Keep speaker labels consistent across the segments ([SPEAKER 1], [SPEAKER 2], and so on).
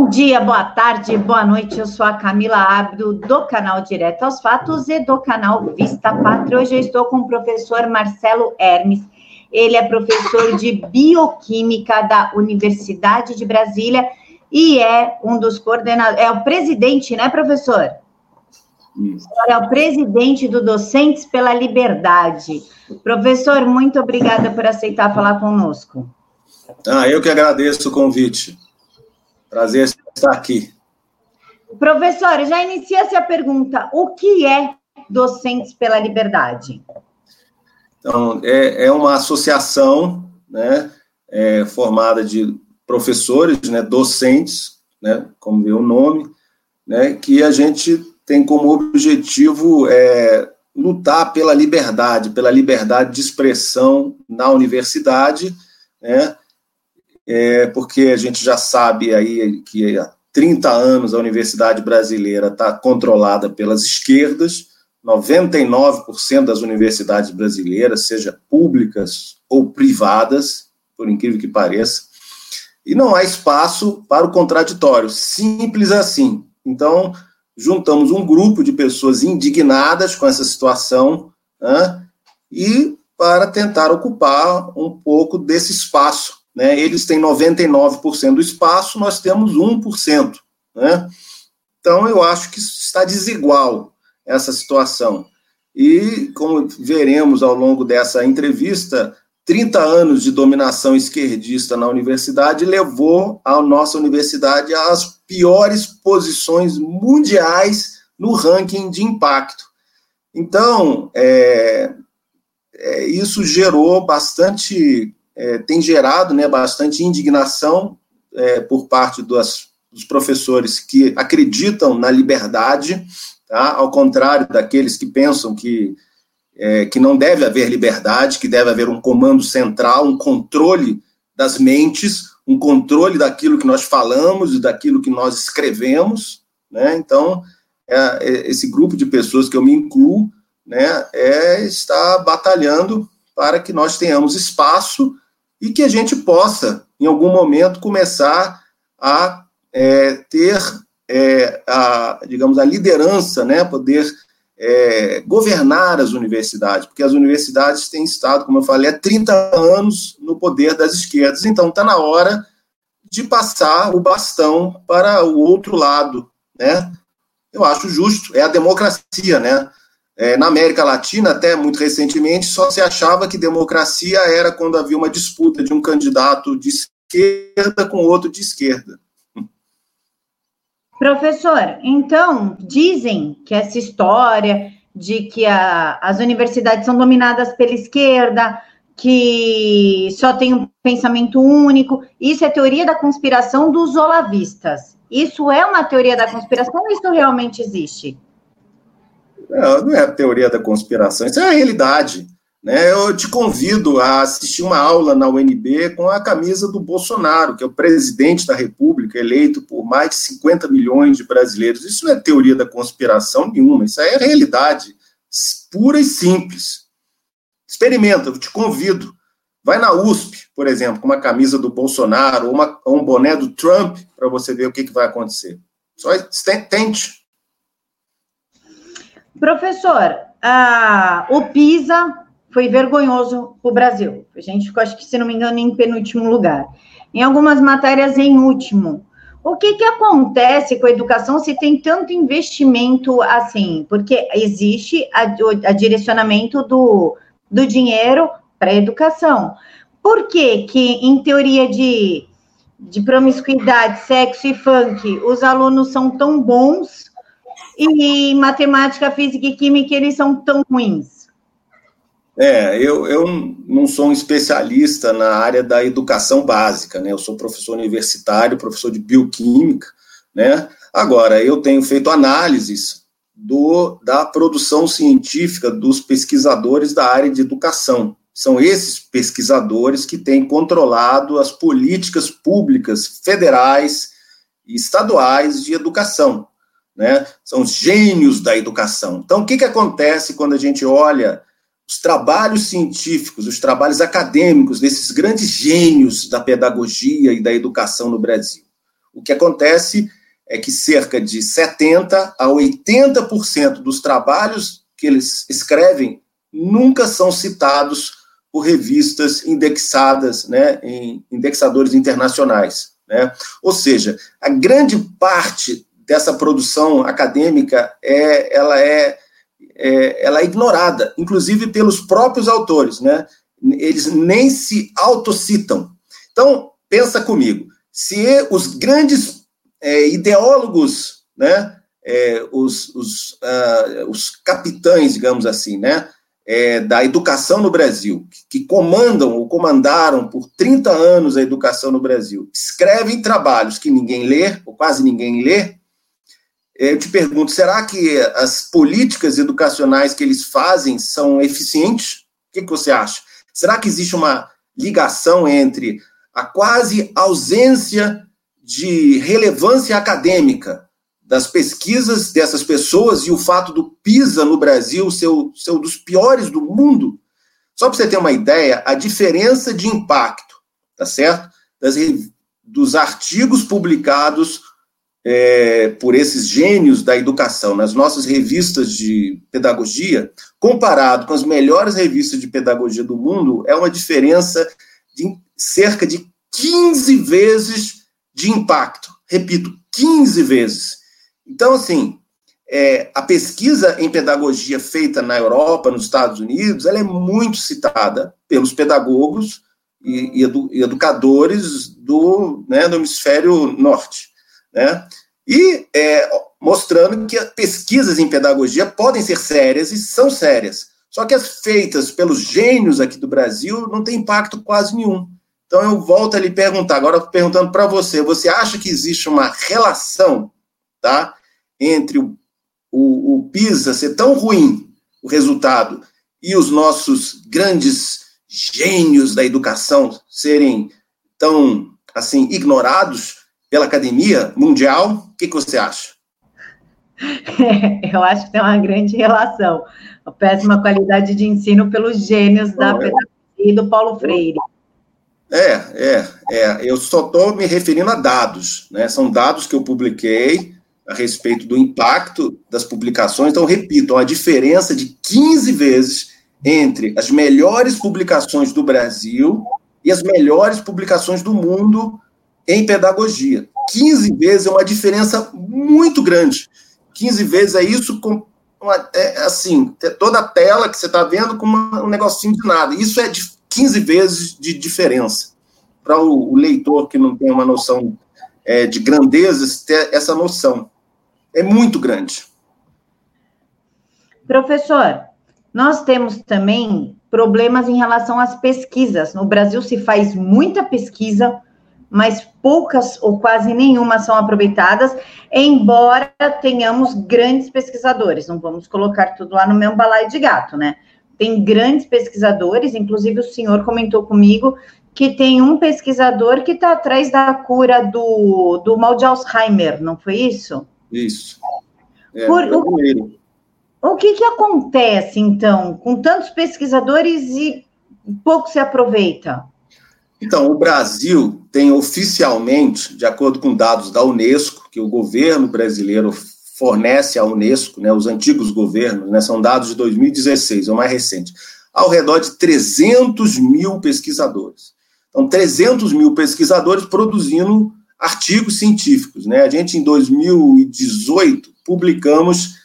[SPEAKER 1] Bom dia, boa tarde, boa noite. Eu sou a Camila Abdo, do canal Direto aos Fatos e do canal Vista Pátria. Hoje eu estou com o professor Marcelo Hermes. Ele é professor de Bioquímica da Universidade de Brasília e é um dos coordenadores, é o presidente, né, professor? Isso. É o presidente do Docentes pela Liberdade. Professor, muito obrigada por aceitar falar conosco.
[SPEAKER 2] Ah, eu que agradeço o convite. Prazer estar aqui.
[SPEAKER 1] Professor, já inicia-se a pergunta: o que é Docentes pela Liberdade?
[SPEAKER 2] Então, é, é uma associação né, é, formada de professores, né, docentes, né, como vê o nome, né, que a gente tem como objetivo é, lutar pela liberdade, pela liberdade de expressão na universidade, né, é, porque a gente já sabe aí que há 30 anos a universidade brasileira está controlada pelas esquerdas, 99% das universidades brasileiras, seja públicas ou privadas, por incrível que pareça, e não há espaço para o contraditório, simples assim. Então, juntamos um grupo de pessoas indignadas com essa situação né, e para tentar ocupar um pouco desse espaço né? Eles têm 99% do espaço, nós temos 1%. Né? Então, eu acho que está desigual essa situação. E, como veremos ao longo dessa entrevista, 30 anos de dominação esquerdista na universidade levou a nossa universidade às piores posições mundiais no ranking de impacto. Então, é, é, isso gerou bastante é, tem gerado né, bastante indignação é, por parte das, dos professores que acreditam na liberdade, tá? ao contrário daqueles que pensam que, é, que não deve haver liberdade, que deve haver um comando central, um controle das mentes, um controle daquilo que nós falamos e daquilo que nós escrevemos. Né? Então, é, é esse grupo de pessoas que eu me incluo né, é, está batalhando para que nós tenhamos espaço e que a gente possa, em algum momento, começar a é, ter, é, a, digamos, a liderança, né, poder é, governar as universidades, porque as universidades têm estado, como eu falei, há 30 anos no poder das esquerdas, então está na hora de passar o bastão para o outro lado, né? Eu acho justo, é a democracia, né? É, na América Latina, até muito recentemente, só se achava que democracia era quando havia uma disputa de um candidato de esquerda com outro de esquerda.
[SPEAKER 1] Professor, então, dizem que essa história de que a, as universidades são dominadas pela esquerda, que só tem um pensamento único, isso é teoria da conspiração dos olavistas. Isso é uma teoria da conspiração ou isso realmente existe?
[SPEAKER 2] Não, não é a teoria da conspiração, isso é a realidade. Né? Eu te convido a assistir uma aula na UNB com a camisa do Bolsonaro, que é o presidente da República, eleito por mais de 50 milhões de brasileiros. Isso não é teoria da conspiração nenhuma, isso é realidade pura e simples. Experimenta, eu te convido. Vai na USP, por exemplo, com uma camisa do Bolsonaro ou, uma, ou um boné do Trump, para você ver o que, que vai acontecer. Só tente.
[SPEAKER 1] Professor, o PISA foi vergonhoso para o Brasil. A gente ficou, acho que, se não me engano, em penúltimo lugar. Em algumas matérias, em último. O que, que acontece com a educação se tem tanto investimento assim? Porque existe a, a direcionamento do, do dinheiro para a educação. Por que, que, em teoria de, de promiscuidade, sexo e funk, os alunos são tão bons e matemática, física e química eles são tão ruins?
[SPEAKER 2] É, eu, eu não sou um especialista na área da educação básica, né? Eu sou professor universitário, professor de bioquímica, né? Agora, eu tenho feito análises do, da produção científica dos pesquisadores da área de educação. São esses pesquisadores que têm controlado as políticas públicas federais e estaduais de educação né? São os gênios da educação. Então, o que, que acontece quando a gente olha os trabalhos científicos, os trabalhos acadêmicos desses grandes gênios da pedagogia e da educação no Brasil? O que acontece é que cerca de 70% a 80% dos trabalhos que eles escrevem nunca são citados por revistas indexadas, né, em indexadores internacionais. Né? Ou seja, a grande parte dessa produção acadêmica é, ela é, é, ela é ignorada, inclusive pelos próprios autores, né? Eles nem se autocitam. Então, pensa comigo, se os grandes é, ideólogos, né, é, os, os, uh, os capitães, digamos assim, né, é, da educação no Brasil, que comandam ou comandaram por 30 anos a educação no Brasil, escrevem trabalhos que ninguém lê, ou quase ninguém lê, eu te pergunto, será que as políticas educacionais que eles fazem são eficientes? O que, que você acha? Será que existe uma ligação entre a quase ausência de relevância acadêmica das pesquisas dessas pessoas e o fato do PISA no Brasil ser, ser um dos piores do mundo. Só para você ter uma ideia, a diferença de impacto, tá certo? Das, dos artigos publicados é, por esses gênios da educação nas nossas revistas de pedagogia, comparado com as melhores revistas de pedagogia do mundo, é uma diferença de cerca de 15 vezes de impacto. Repito, 15 vezes. Então, assim, é, a pesquisa em pedagogia feita na Europa, nos Estados Unidos, ela é muito citada pelos pedagogos e, e, edu, e educadores do, né, do hemisfério norte. Né? E é, mostrando que pesquisas em pedagogia podem ser sérias e são sérias. Só que as feitas pelos gênios aqui do Brasil não têm impacto quase nenhum. Então eu volto a lhe perguntar, agora perguntando para você, você acha que existe uma relação tá, entre o, o, o PISA ser tão ruim, o resultado, e os nossos grandes gênios da educação serem tão assim ignorados pela academia mundial? O que, que você acha?
[SPEAKER 1] Eu acho que tem uma grande relação. A péssima qualidade de ensino pelos gênios da pedagogia e do Paulo Freire.
[SPEAKER 2] É, é, é. Eu só estou me referindo a dados, né? São dados que eu publiquei a respeito do impacto das publicações. Então, repito, uma diferença de 15 vezes entre as melhores publicações do Brasil e as melhores publicações do mundo em pedagogia. 15 vezes é uma diferença muito grande. 15 vezes é isso com uma, é, assim, toda a tela que você está vendo com uma, um negocinho de nada. Isso é de 15 vezes de diferença. Para o, o, leitor que não tem uma noção é, de grandezas, ter essa noção é muito grande.
[SPEAKER 1] Professor, nós temos também problemas em relação às pesquisas. No Brasil se faz muita pesquisa, mas poucas ou quase nenhuma são aproveitadas, embora tenhamos grandes pesquisadores. Não vamos colocar tudo lá no mesmo balaio de gato, né? Tem grandes pesquisadores, inclusive o senhor comentou comigo que tem um pesquisador que está atrás da cura do, do mal de Alzheimer, não foi isso?
[SPEAKER 2] Isso.
[SPEAKER 1] É, Por, o, o que, que acontece, então, com tantos pesquisadores e pouco se aproveita?
[SPEAKER 2] Então, o Brasil tem oficialmente, de acordo com dados da Unesco, que o governo brasileiro fornece à Unesco, né, os antigos governos, né, são dados de 2016, é o mais recente, ao redor de 300 mil pesquisadores. Então, 300 mil pesquisadores produzindo artigos científicos. Né? A gente, em 2018, publicamos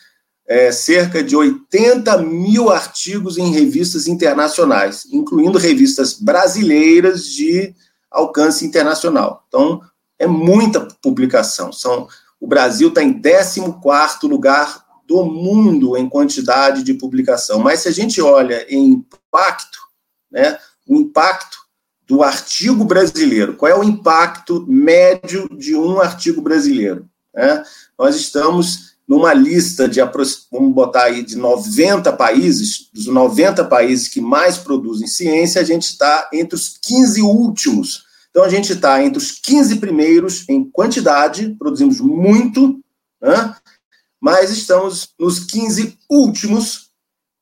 [SPEAKER 2] é, cerca de 80 mil artigos em revistas internacionais, incluindo revistas brasileiras de alcance internacional. Então, é muita publicação. São, o Brasil está em 14 lugar do mundo em quantidade de publicação. Mas se a gente olha em impacto, né, o impacto do artigo brasileiro. Qual é o impacto médio de um artigo brasileiro? Né? Nós estamos numa lista de, vamos botar aí, de 90 países, dos 90 países que mais produzem ciência, a gente está entre os 15 últimos. Então, a gente está entre os 15 primeiros em quantidade, produzimos muito, né? mas estamos nos 15 últimos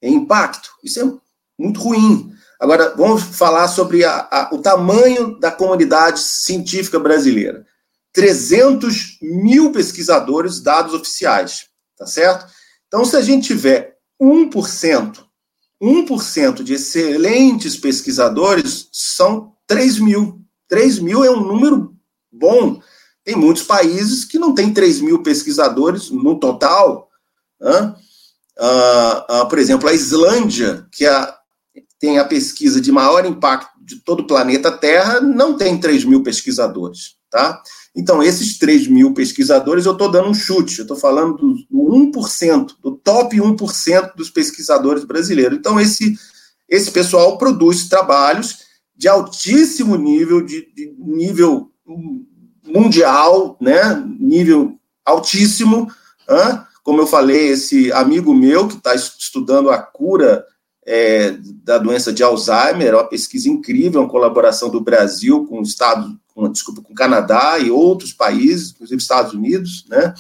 [SPEAKER 2] em impacto. Isso é muito ruim. Agora, vamos falar sobre a, a, o tamanho da comunidade científica brasileira. 300 mil pesquisadores, dados oficiais, tá certo? Então, se a gente tiver 1%, 1% de excelentes pesquisadores, são 3 mil. 3 mil é um número bom. Tem muitos países que não têm 3 mil pesquisadores no total. Né? Uh, uh, por exemplo, a Islândia, que é tem a pesquisa de maior impacto de todo o planeta Terra, não tem 3 mil pesquisadores. Tá? Então, esses 3 mil pesquisadores, eu estou dando um chute, eu estou falando do, do 1%, do top 1% dos pesquisadores brasileiros. Então, esse, esse pessoal produz trabalhos de altíssimo nível, de, de nível mundial, né? nível altíssimo. Como eu falei, esse amigo meu que está estudando a cura é, da doença de Alzheimer, é uma pesquisa incrível, uma colaboração do Brasil com o Estado, com, desculpa, com Canadá e outros países, inclusive Estados Unidos, né?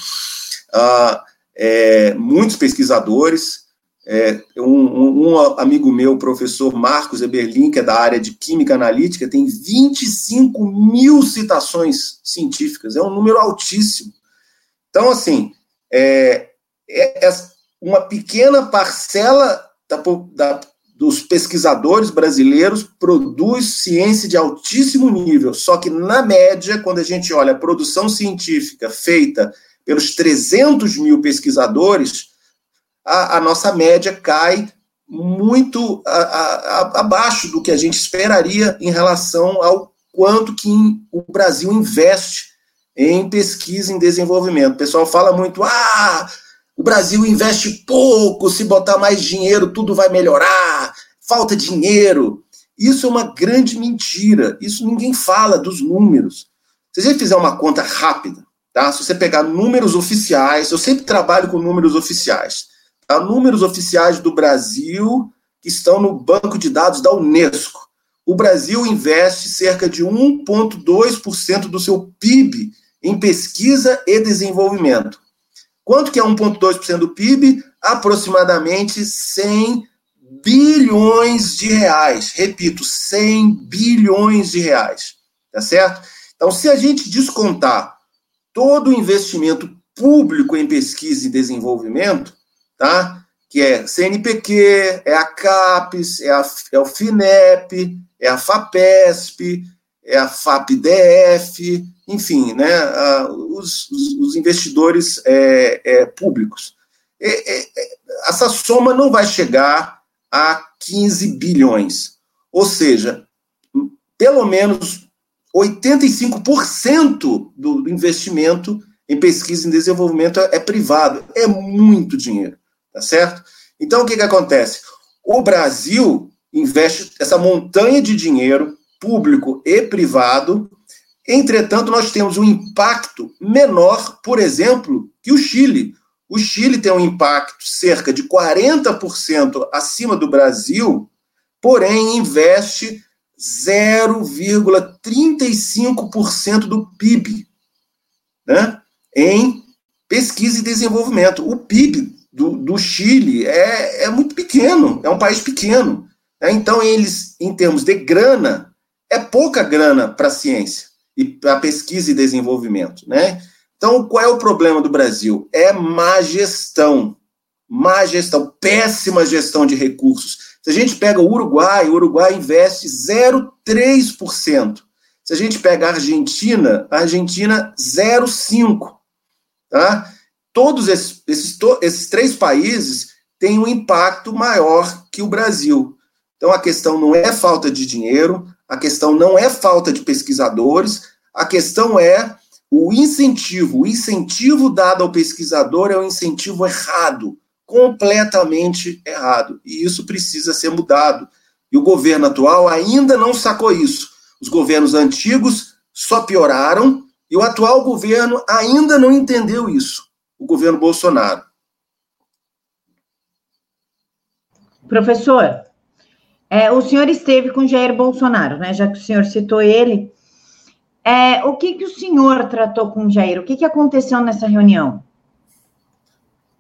[SPEAKER 2] Ah, é, muitos pesquisadores. É, um, um, amigo meu, professor Marcos Eberlin, que é da área de Química Analítica, tem 25 mil citações científicas, é um número altíssimo. Então, assim, é, é, é uma pequena parcela da, da, dos pesquisadores brasileiros produz ciência de altíssimo nível, só que, na média, quando a gente olha a produção científica feita pelos 300 mil pesquisadores, a, a nossa média cai muito a, a, abaixo do que a gente esperaria em relação ao quanto que o Brasil investe em pesquisa e desenvolvimento. O pessoal fala muito, ah, o Brasil investe pouco, se botar mais dinheiro, tudo vai melhorar, falta dinheiro. Isso é uma grande mentira. Isso ninguém fala dos números. Se gente fizer uma conta rápida, tá? Se você pegar números oficiais, eu sempre trabalho com números oficiais. Tá? Números oficiais do Brasil que estão no banco de dados da Unesco. O Brasil investe cerca de 1,2% do seu PIB em pesquisa e desenvolvimento. Quanto que é 1,2% do PIB? Aproximadamente 100 bilhões de reais. Repito, 100 bilhões de reais. Tá certo? Então, se a gente descontar todo o investimento público em pesquisa e desenvolvimento, tá? que é CNPq, é a CAPES, é, a, é o FINEP, é a FAPESP, é a FAPDF, enfim, né, os, os investidores é, é, públicos. É, essa soma não vai chegar a 15 bilhões. Ou seja, pelo menos 85% do investimento em pesquisa e desenvolvimento é privado. É muito dinheiro, tá certo? Então, o que, que acontece? O Brasil investe essa montanha de dinheiro público e privado Entretanto, nós temos um impacto menor, por exemplo, que o Chile. O Chile tem um impacto cerca de 40% acima do Brasil, porém investe 0,35% do PIB né, em pesquisa e desenvolvimento. O PIB do, do Chile é, é muito pequeno, é um país pequeno. Né? Então, eles, em termos de grana, é pouca grana para a ciência e para pesquisa e desenvolvimento, né? Então, qual é o problema do Brasil? É má gestão. Má gestão, péssima gestão de recursos. Se a gente pega o Uruguai, o Uruguai investe 0,3%. Se a gente pega a Argentina, a Argentina 0,5%. Tá? Todos esses, esses, esses três países têm um impacto maior que o Brasil. Então, a questão não é falta de dinheiro, a questão não é falta de pesquisadores, a questão é o incentivo. O incentivo dado ao pesquisador é um incentivo errado, completamente errado. E isso precisa ser mudado. E o governo atual ainda não sacou isso. Os governos antigos só pioraram e o atual governo ainda não entendeu isso. O governo Bolsonaro.
[SPEAKER 1] Professor, é, o senhor esteve com Jair Bolsonaro, né? Já que o senhor citou ele. É, o que, que o senhor tratou com Jair? O que, que aconteceu nessa reunião?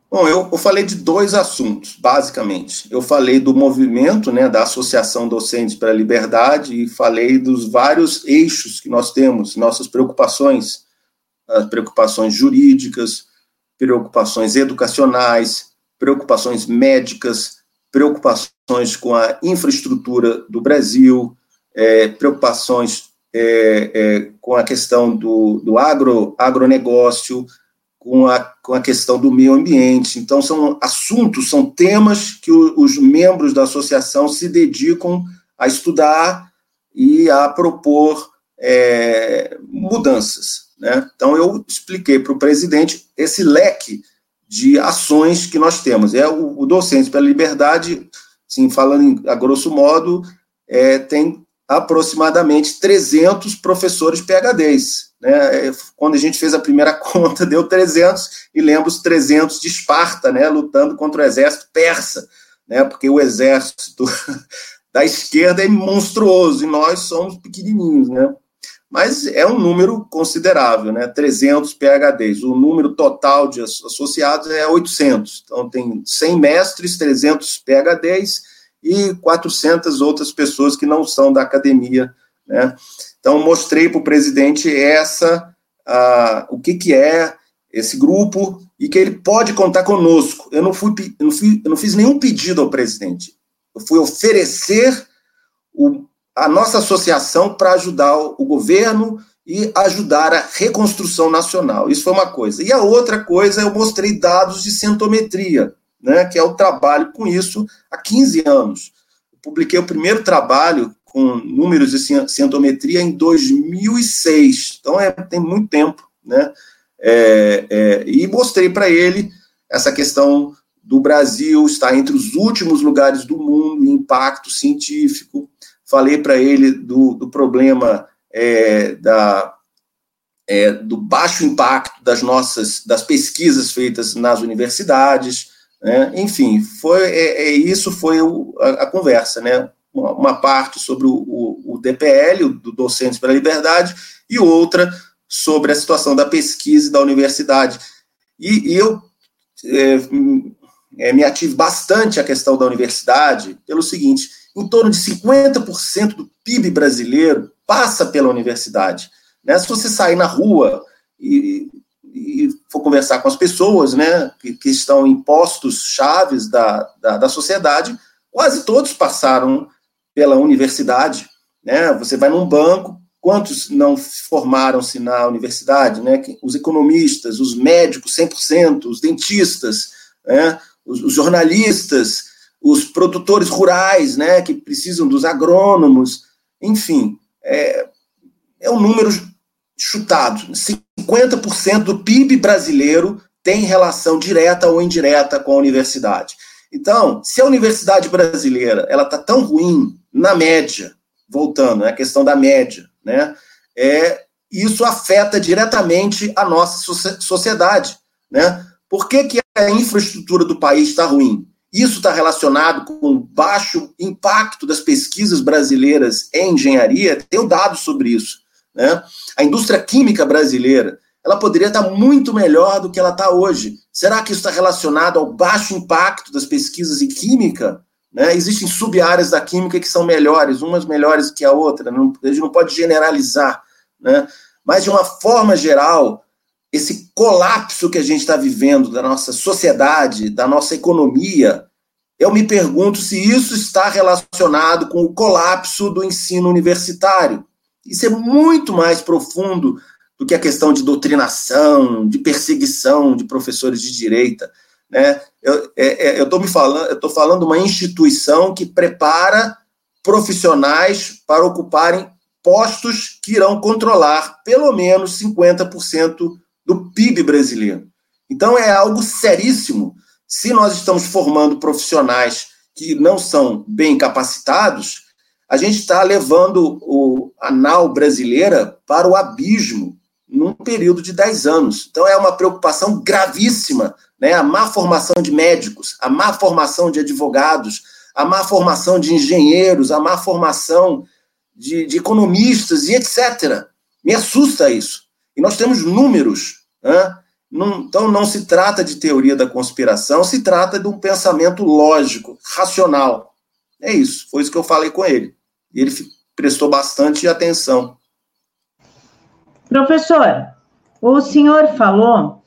[SPEAKER 2] Bom, eu, eu, falei de dois assuntos, basicamente. Eu falei do movimento, né, da Associação Docentes para a Liberdade, e falei dos vários eixos que nós temos, nossas preocupações as preocupações jurídicas, preocupações educacionais, preocupações médicas, preocupações com a infraestrutura do Brasil, é, preocupações é, é, com a questão do, do agro, agronegócio, com a, com a questão do meio ambiente. Então, são assuntos, são temas que o, os membros da associação se dedicam a estudar e a propor é, mudanças. Né? Então, eu expliquei para o presidente esse leque de ações que nós temos. É o, o pela Liberdade, sim, falando a grosso modo, é, tem aproximadamente 300 professores PHDs. Né? Quando a gente fez a primeira conta, deu 300, e lembra os 300 de Esparta, né, lutando contra o exército persa, né, porque o exército da esquerda é monstruoso, e nós somos pequenininhos, né? Mas é um número considerável, né? 300 PHDs. O número total de associados é 800. Então, tem 100 mestres, 300 PHDs, e 400 outras pessoas que não são da academia. Né? Então, mostrei para o presidente essa, o que, que é esse grupo e que ele pode contar conosco. Eu não, fui, eu não, fui, eu não fiz nenhum pedido ao presidente. Eu fui oferecer o, a nossa associação para ajudar o, governo e ajudar a reconstrução nacional. Isso foi uma coisa. E a outra coisa, eu mostrei dados de centometria né, que é o trabalho com isso há 15 anos. Eu publiquei o primeiro trabalho com números de cientometria em 2006, então é, tem muito tempo, né? É, é, e mostrei para ele essa questão do Brasil estar entre os últimos lugares do mundo em impacto científico. Falei para ele do, do problema é, da, é, do baixo impacto das nossas das pesquisas feitas nas universidades. Né? Enfim, foi, é, é, isso foi o, a, a, conversa, né? Uma, uma parte sobre o, o, o, DPL, do Docentes pela Liberdade, e outra sobre a situação da pesquisa da universidade. E, e eu é, é, me ativo bastante a questão da universidade pelo seguinte: em torno de 50% do PIB brasileiro passa pela universidade. Né? Se você sair na rua e e for conversar com as pessoas, né, que, que estão em postos chaves da, da, da, sociedade, quase todos passaram pela universidade, né, você vai num banco, quantos não formaram-se na universidade, né, os economistas, os médicos 100%, os dentistas, né, os, os jornalistas, os produtores rurais, né, que precisam dos agrônomos, enfim, é, é um número chutado, 50% do PIB brasileiro tem relação direta ou indireta com a universidade. Então, se a universidade brasileira ela está tão ruim na média, voltando, é a questão da média, né? É, isso afeta diretamente a nossa sociedade, né? Por que, que a infraestrutura do país está ruim? Isso está relacionado com o baixo impacto das pesquisas brasileiras em engenharia. Tenho dados sobre isso. Né? A indústria química brasileira ela poderia estar muito melhor do que ela está hoje. Será que isso está relacionado ao baixo impacto das pesquisas em química? Né? Existem sub-áreas da química que são melhores, umas melhores que a outra, não, a gente não pode generalizar. Né? Mas, de uma forma geral, esse colapso que a gente está vivendo da nossa sociedade, da nossa economia, eu me pergunto se isso está relacionado com o colapso do ensino universitário. Isso é muito mais profundo do que a questão de doutrinação, de perseguição de professores de direita. Né? Eu é, é, estou me falando, eu estou falando uma instituição que prepara profissionais para ocuparem postos que irão controlar pelo menos 50% do PIB brasileiro. Então é algo seríssimo. Se nós estamos formando profissionais que não são bem capacitados, a gente está levando o, a nau brasileira para o abismo num período de 10 anos. Então é uma preocupação gravíssima, né? A má formação de médicos, a má formação de advogados, a má formação de engenheiros, a má formação de, de economistas e etc. Me assusta isso. E nós temos números, né? Não, então não se trata de teoria da conspiração, se trata de um pensamento lógico, racional. É isso, foi isso que eu falei com ele. E ele prestou bastante atenção.
[SPEAKER 1] Professor, O senhor falou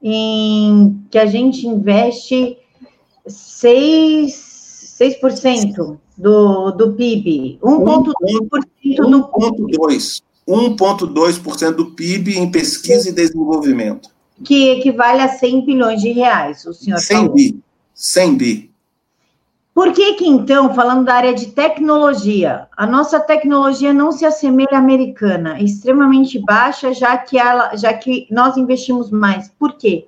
[SPEAKER 1] em que a gente investe 6, 6% do, do PIB, 1,2%
[SPEAKER 2] do 1,2%. 1,2% do PIB em pesquisa e desenvolvimento.
[SPEAKER 1] Que equivale a 100 bilhões de reais, o senhor
[SPEAKER 2] 100 falou. bi. 100 bi.
[SPEAKER 1] Por que que, então, falando da área de tecnologia, a nossa tecnologia não se assemelha à americana, é extremamente baixa, já que, ela, já que nós investimos mais? Por quê?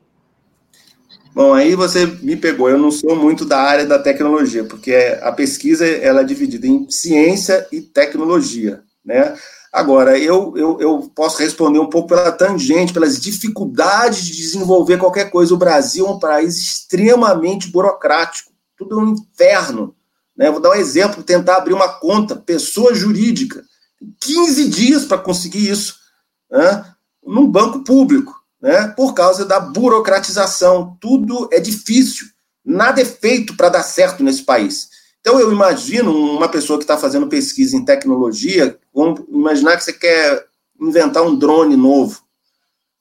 [SPEAKER 2] Bom, aí você me pegou. Eu não sou muito da área da tecnologia, porque a pesquisa ela é dividida em ciência e tecnologia, né? Agora, eu, eu, eu posso responder um pouco pela tangente, pelas dificuldades de desenvolver qualquer coisa. O Brasil é um país extremamente burocrático, tudo é um inferno. Né? Vou dar um exemplo: tentar abrir uma conta, pessoa jurídica, 15 dias para conseguir isso, né? num banco público, né? por causa da burocratização. Tudo é difícil, nada é feito para dar certo nesse país. Então, eu imagino uma pessoa que está fazendo pesquisa em tecnologia, vamos imaginar que você quer inventar um drone novo.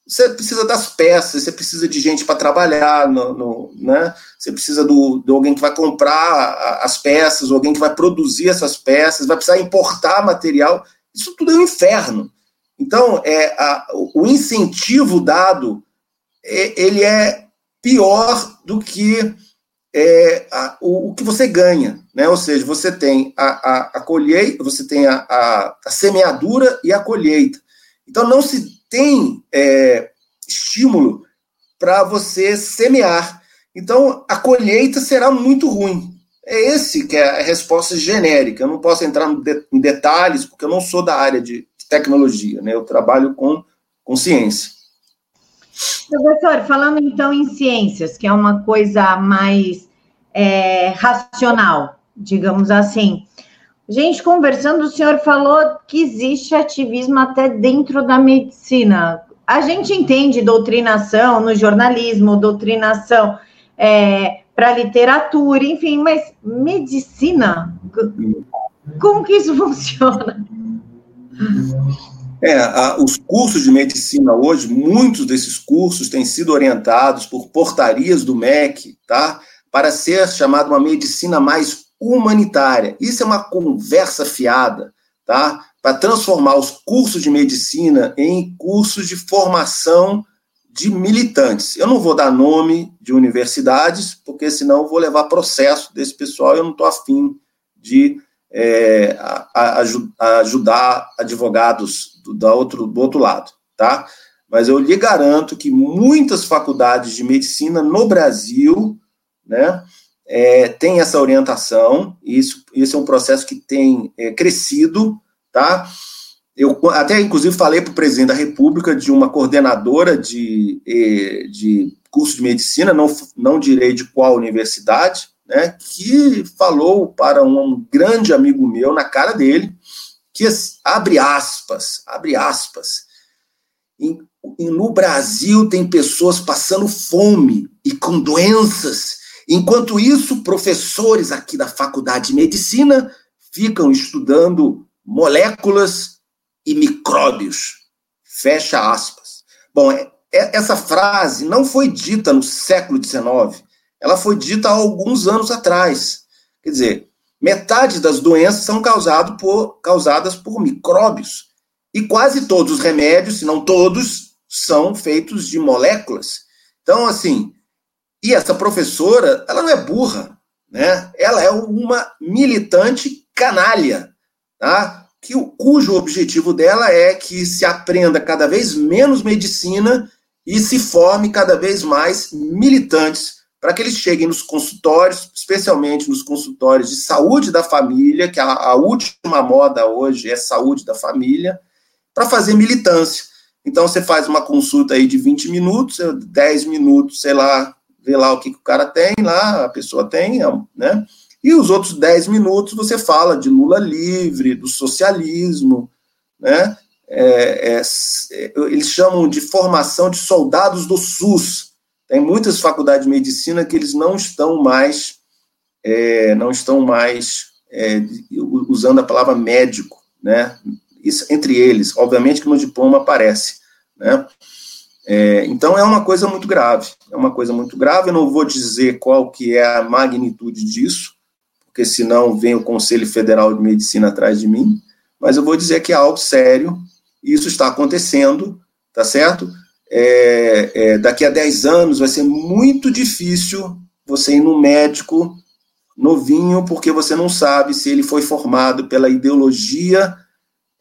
[SPEAKER 2] Você precisa das peças, você precisa de gente para trabalhar, no, no, né? você precisa do, de alguém que vai comprar as peças, alguém que vai produzir essas peças, vai precisar importar material. Isso tudo é um inferno. Então, é, a, o incentivo dado, é, ele é pior do que é, a, o, o, que você ganha, né? Ou seja, você tem a, a, a colheita, você tem a, a, a, semeadura e a colheita. Então não se tem é, estímulo para você semear. Então a colheita será muito ruim. É esse que é a resposta genérica. Eu não posso entrar em detalhes porque eu não sou da área de tecnologia, né? Eu trabalho com, com ciência.
[SPEAKER 1] Professor, falando então em ciências, que é uma coisa mais é, racional, digamos assim. Gente, conversando, o senhor falou que existe ativismo até dentro da medicina. A gente entende doutrinação no jornalismo, doutrinação é, para literatura, enfim, mas medicina, como que isso funciona?
[SPEAKER 2] É, a, os cursos de medicina hoje, muitos desses cursos têm sido orientados por portarias do MEC, tá? Para ser chamada uma medicina mais humanitária. Isso é uma conversa fiada, tá? Para transformar os cursos de medicina em cursos de formação de militantes. Eu não vou dar nome de universidades, porque senão vou levar processo desse pessoal e eu não estou afim de é, a, a, a ajudar advogados do, outro, do outro lado, tá? Mas eu lhe garanto que muitas faculdades de medicina no Brasil, né, é, tem essa orientação, e isso, isso é um processo que tem é, crescido, tá? Eu até, inclusive, falei para o presidente da República de uma coordenadora de, de curso de medicina, não, não direi de qual universidade, né, que falou para um grande amigo meu, na cara dele, que abre aspas, abre aspas. Em, no Brasil tem pessoas passando fome e com doenças. Enquanto isso, professores aqui da Faculdade de Medicina ficam estudando moléculas e micróbios. Fecha aspas. Bom, é, é, essa frase não foi dita no século XIX, ela foi dita há alguns anos atrás. Quer dizer, Metade das doenças são por, causadas por micróbios. E quase todos os remédios, se não todos, são feitos de moléculas. Então, assim, e essa professora, ela não é burra, né? Ela é uma militante canalha, tá? Que, cujo objetivo dela é que se aprenda cada vez menos medicina e se forme cada vez mais militantes para que eles cheguem nos consultórios, especialmente nos consultórios de saúde da família, que a, a última moda hoje é saúde da família, para fazer militância. Então, você faz uma consulta aí de 20 minutos, 10 minutos, sei lá, vê lá o que, que o cara tem lá, a pessoa tem, né? E os outros 10 minutos você fala de Lula livre, do socialismo, né? É, é, é eles chamam de formação de soldados do SUS, tem muitas faculdades de medicina que eles não estão mais, é, não estão mais é, usando a palavra médico, né? Isso, entre eles, obviamente que no diploma aparece, né? É, então é uma coisa muito grave, é uma coisa muito grave. Eu não vou dizer qual que é a magnitude disso, porque senão vem o Conselho Federal de Medicina atrás de mim. Mas eu vou dizer que é algo sério. Isso está acontecendo, tá certo? É, é, daqui a 10 anos vai ser muito difícil você ir no médico novinho, porque você não sabe se ele foi formado pela ideologia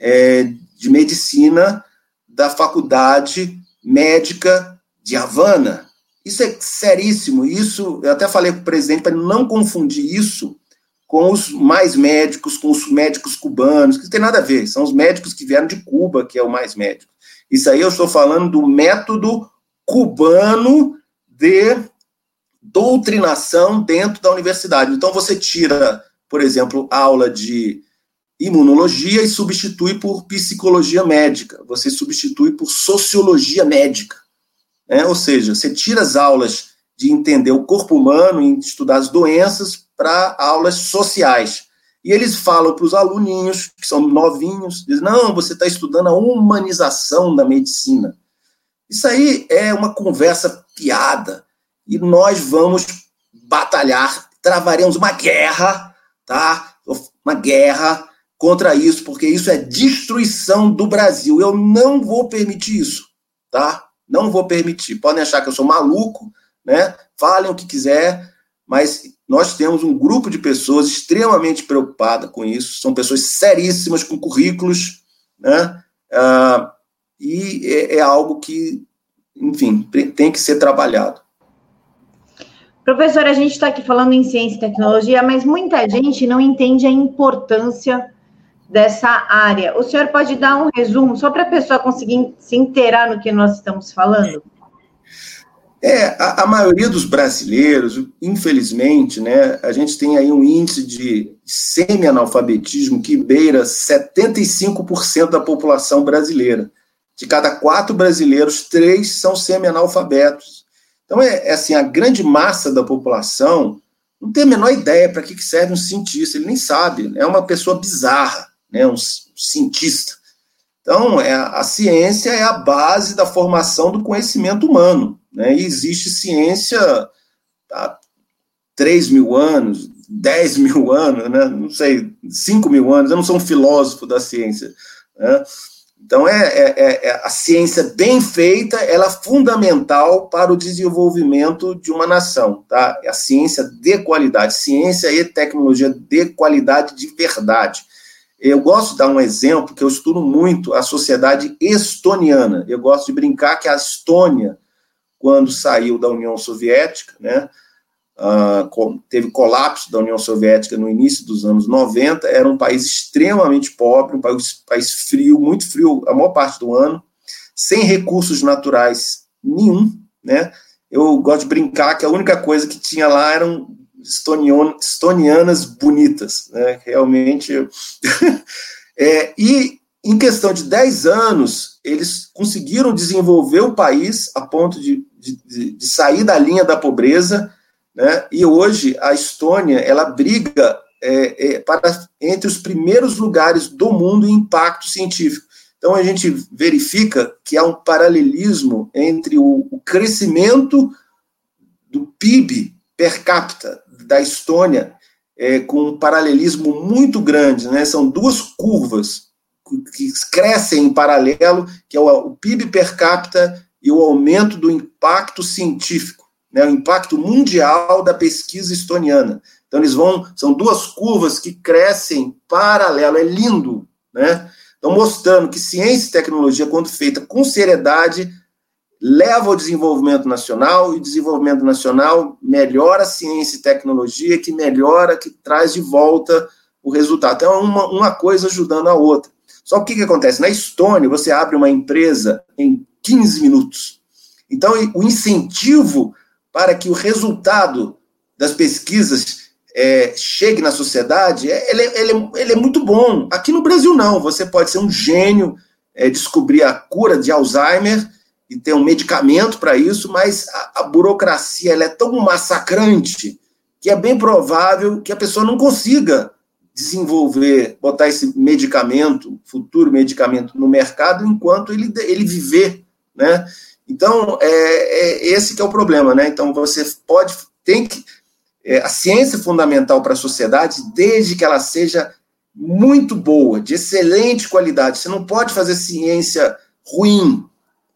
[SPEAKER 2] é, de medicina da faculdade médica de Havana. Isso é seríssimo. Isso, eu até falei para o presidente para não confundir isso com os mais médicos, com os médicos cubanos, que não tem nada a ver. São os médicos que vieram de Cuba, que é o mais médico. Isso aí eu estou falando do método cubano de doutrinação dentro da universidade. Então você tira, por exemplo, aula de imunologia e substitui por psicologia médica, você substitui por sociologia médica. Né? Ou seja, você tira as aulas de entender o corpo humano e estudar as doenças para aulas sociais. E eles falam para os aluninhos, que são novinhos, dizem, não, você está estudando a humanização da medicina. Isso aí é uma conversa piada. E nós vamos batalhar, travaremos uma guerra, tá? Uma guerra contra isso, porque isso é destruição do Brasil. Eu não vou permitir isso, tá? Não vou permitir. Podem achar que eu sou maluco, né? Falem o que quiser, mas nós temos um grupo de pessoas extremamente preocupada com isso. São pessoas seríssimas com currículos, né? Ah, e é, é algo que, enfim, tem que ser trabalhado.
[SPEAKER 1] Professor, a gente está aqui falando em ciência e tecnologia, mas muita gente não entende a importância dessa área. O senhor pode dar um resumo, só para a pessoa conseguir se inteirar no que nós estamos falando?
[SPEAKER 2] É, a, a, maioria dos brasileiros, infelizmente, né, a gente tem aí um índice de semi-analfabetismo que beira 75% da população brasileira. De cada quatro brasileiros, três são semi-analfabetos. Então, é, é, assim, a grande massa da população não tem a menor ideia para que serve um cientista, ele nem sabe, é uma pessoa bizarra né, um cientista. Então, é, a ciência é a base da formação do conhecimento humano. Né, e existe ciência há 3 mil anos, 10 mil anos, né, não sei, 5 mil anos, eu não sou um filósofo da ciência. Né, então, é, é, é, a ciência bem feita, ela é fundamental para o desenvolvimento de uma nação, tá? É a ciência de qualidade, ciência e tecnologia de qualidade de verdade. Eu gosto de dar um exemplo que eu estudo muito a sociedade estoniana. Eu gosto de brincar que a Estônia, quando saiu da União Soviética, né, uh, teve colapso da União Soviética no início dos anos 90, era um país extremamente pobre, um país, país frio, muito frio a maior parte do ano, sem recursos naturais nenhum, né? Eu gosto de brincar que a única coisa que tinha lá eram estonianas bonitas, né? Realmente. é, e em questão de 10 anos, eles conseguiram desenvolver o país a ponto de, de, de sair da linha da pobreza, né? E hoje a Estônia ela briga é, é, para entre os primeiros lugares do mundo em impacto científico. Então a gente verifica que há um paralelismo entre o, o crescimento do PIB per capita da Estônia é, com um paralelismo muito grande, né? São duas curvas que crescem em paralelo, que é o, o PIB per capita e o aumento do impacto científico, né? O impacto mundial da pesquisa estoniana. Então eles vão, são duas curvas que crescem paralelo, é lindo, né? Então mostrando que ciência e tecnologia, quando feita com seriedade, leva ao desenvolvimento nacional, e o desenvolvimento nacional melhora a ciência e tecnologia, que melhora, que traz de volta o resultado. Então, é uma, uma coisa ajudando a outra. Só que o que, que acontece? Na Estônia, você abre uma empresa em 15 minutos. Então, o incentivo para que o resultado das pesquisas é, chegue na sociedade, é, ele, ele, ele, é muito bom. Aqui no Brasil, não. Você pode ser um gênio, é, descobrir a cura de Alzheimer, e ter um medicamento para isso, mas a, a burocracia é tão massacrante que é bem provável que a pessoa não consiga desenvolver, botar esse medicamento, futuro medicamento no mercado, enquanto ele, ele viver, né? Então, é, é esse que é o problema, né? Então, você pode, tem que, é, a ciência é fundamental para a sociedade, desde que ela seja muito boa, de excelente qualidade. Você não pode fazer ciência ruim.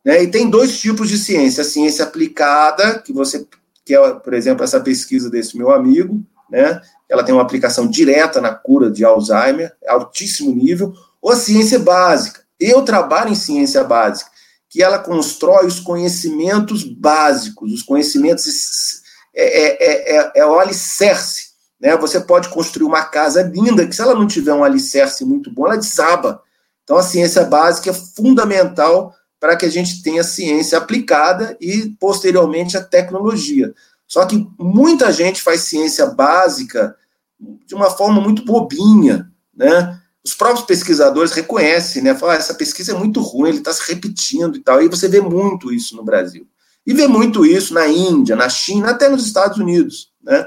[SPEAKER 2] Né? E tem dois tipos de ciência: a ciência aplicada, que você, que é, por exemplo, essa pesquisa desse meu amigo, né? Ela tem uma aplicação direta na cura de Alzheimer, altíssimo nível, ou a ciência básica. Eu trabalho em ciência básica, que ela constrói os conhecimentos básicos, os conhecimentos é, é, é, é o alicerce. Né? Você pode construir uma casa linda, que se ela não tiver um alicerce muito bom, ela desaba. Então, a ciência básica é fundamental para que a gente tenha ciência aplicada e, posteriormente, a tecnologia. Só que muita gente faz ciência básica de uma forma muito bobinha, né? Os próprios pesquisadores reconhecem, né? Falam, ah, essa pesquisa é muito ruim, ele está se repetindo e tal. E você vê muito isso no Brasil. E vê muito isso na Índia, na China, até nos Estados Unidos, né?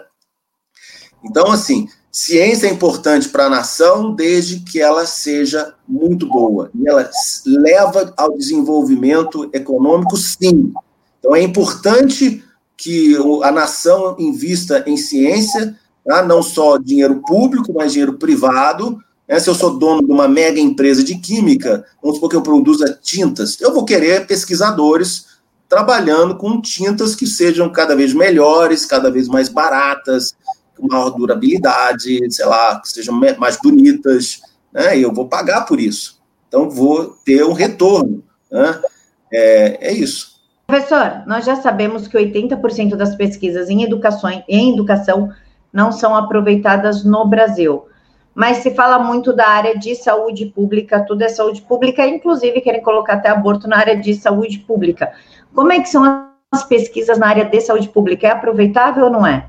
[SPEAKER 2] Então, assim, ciência é importante para a nação desde que ela seja muito boa. E ela leva ao desenvolvimento econômico, sim. Então, é importante que a nação invista em ciência, tá? não só dinheiro público, mas dinheiro privado. Né? Se eu sou dono de uma mega empresa de química, vamos supor que eu produza tintas, eu vou querer pesquisadores trabalhando com tintas que sejam cada vez melhores, cada vez mais baratas, com maior durabilidade, sei lá, que sejam mais bonitas, né? Eu vou pagar por isso. Então, vou ter um retorno. Né? É, é isso.
[SPEAKER 1] Professor, nós já sabemos que 80% das pesquisas em educação, em educação não são aproveitadas no Brasil. Mas se fala muito da área de saúde pública, tudo é saúde pública, inclusive querem colocar até aborto na área de saúde pública. Como é que são as pesquisas na área de saúde pública? É aproveitável ou não é?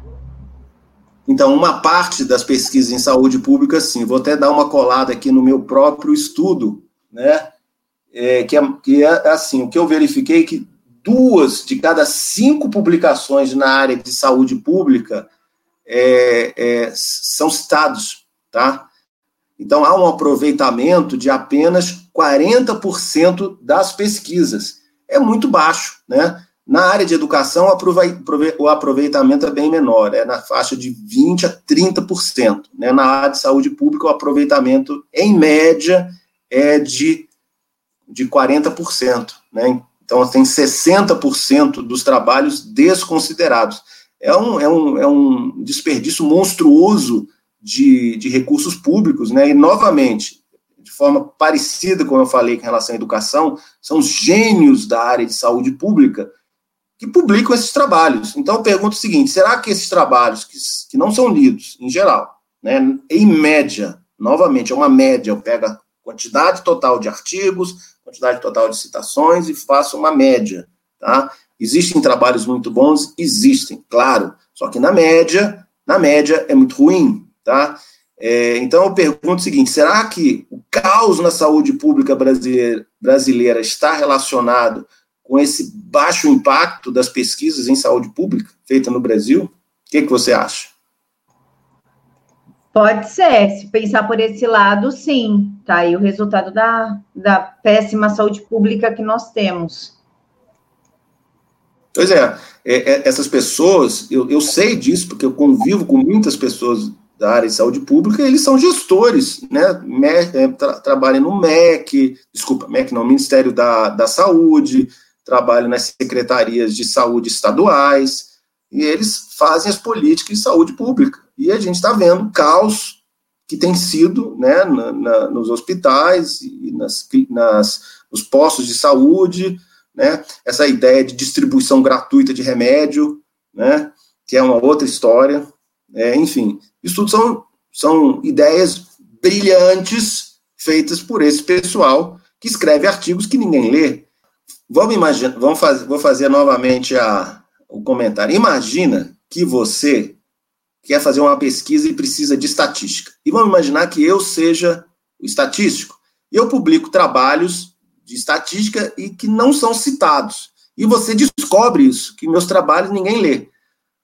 [SPEAKER 2] Então, uma parte das pesquisas em saúde pública, sim. Vou até dar uma colada aqui no meu próprio estudo, né? É, que, é, que é assim, o que eu verifiquei é que duas de cada cinco publicações na área de saúde pública é, é, são citados, tá? Então, há um aproveitamento de apenas 40% das pesquisas é muito baixo, né? Na área de educação, o aproveitamento é bem menor, é na faixa de 20% a 30%. Né? Na área de saúde pública, o aproveitamento, em média, é de, de 40%. Né? Então, tem 60% dos trabalhos desconsiderados. É um, é um, é um desperdício monstruoso de, de recursos públicos, né? E, novamente, de forma parecida com eu falei com relação à educação, são os gênios da área de saúde pública que publicam esses trabalhos. Então eu pergunto o seguinte: será que esses trabalhos, que, que não são lidos em geral, né, em média, novamente, é uma média, eu pego a quantidade total de artigos, quantidade total de citações e faço uma média. Tá? Existem trabalhos muito bons? Existem, claro. Só que na média, na média é muito ruim. Tá? É, então eu pergunto o seguinte: será que o caos na saúde pública brasileira, brasileira está relacionado com esse baixo impacto das pesquisas em saúde pública feitas no Brasil? O que, que você acha?
[SPEAKER 1] Pode ser, se pensar por esse lado, sim. Tá aí o resultado da, da péssima saúde pública que nós temos.
[SPEAKER 2] Pois é, é, é essas pessoas, eu, eu sei disso, porque eu convivo com muitas pessoas da área de saúde pública, eles são gestores, né? É, tra, trabalham no MEC, desculpa, MEC não, Ministério da, da Saúde, trabalham nas secretarias de saúde estaduais, e eles fazem as políticas de saúde pública. E a gente está vendo o caos que tem sido né, na, na, nos hospitais e nas, nas, nos postos de saúde, né, essa ideia de distribuição gratuita de remédio, né, que é uma outra história. É, enfim, isso tudo são, são ideias brilhantes feitas por esse pessoal que escreve artigos que ninguém lê. Vamos imaginar, vamos vou fazer novamente a, o comentário. Imagina que você quer fazer uma pesquisa e precisa de estatística. E vamos imaginar que eu seja o estatístico. Eu publico trabalhos de estatística e que não são citados. E você descobre isso, que meus trabalhos ninguém lê.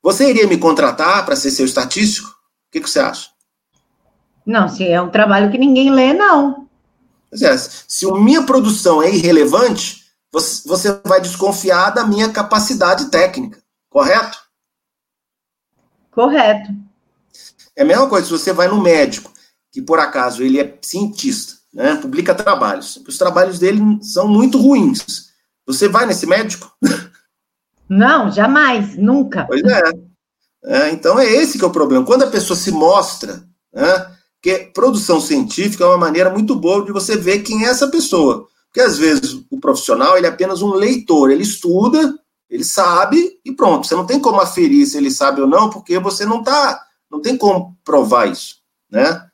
[SPEAKER 2] Você iria me contratar para ser seu estatístico? O que, que, você acha?
[SPEAKER 1] Não, se é um trabalho que ninguém lê, não.
[SPEAKER 2] É, se a minha produção é irrelevante, você, você vai desconfiar da minha capacidade técnica, correto?
[SPEAKER 1] Correto.
[SPEAKER 2] É a mesma coisa se você vai no médico, que por acaso ele é cientista, né, publica trabalhos. Os trabalhos dele são muito ruins. Você vai nesse médico?
[SPEAKER 1] Não, jamais, nunca.
[SPEAKER 2] Pois é. é. Então é esse que é o problema. Quando a pessoa se mostra, né, que produção científica é uma maneira muito boa de você ver quem é essa pessoa. Porque às vezes o profissional ele é apenas um leitor, ele estuda, ele sabe e pronto. Você não tem como aferir se ele sabe ou não, porque você não tá, não tem como provar isso, né?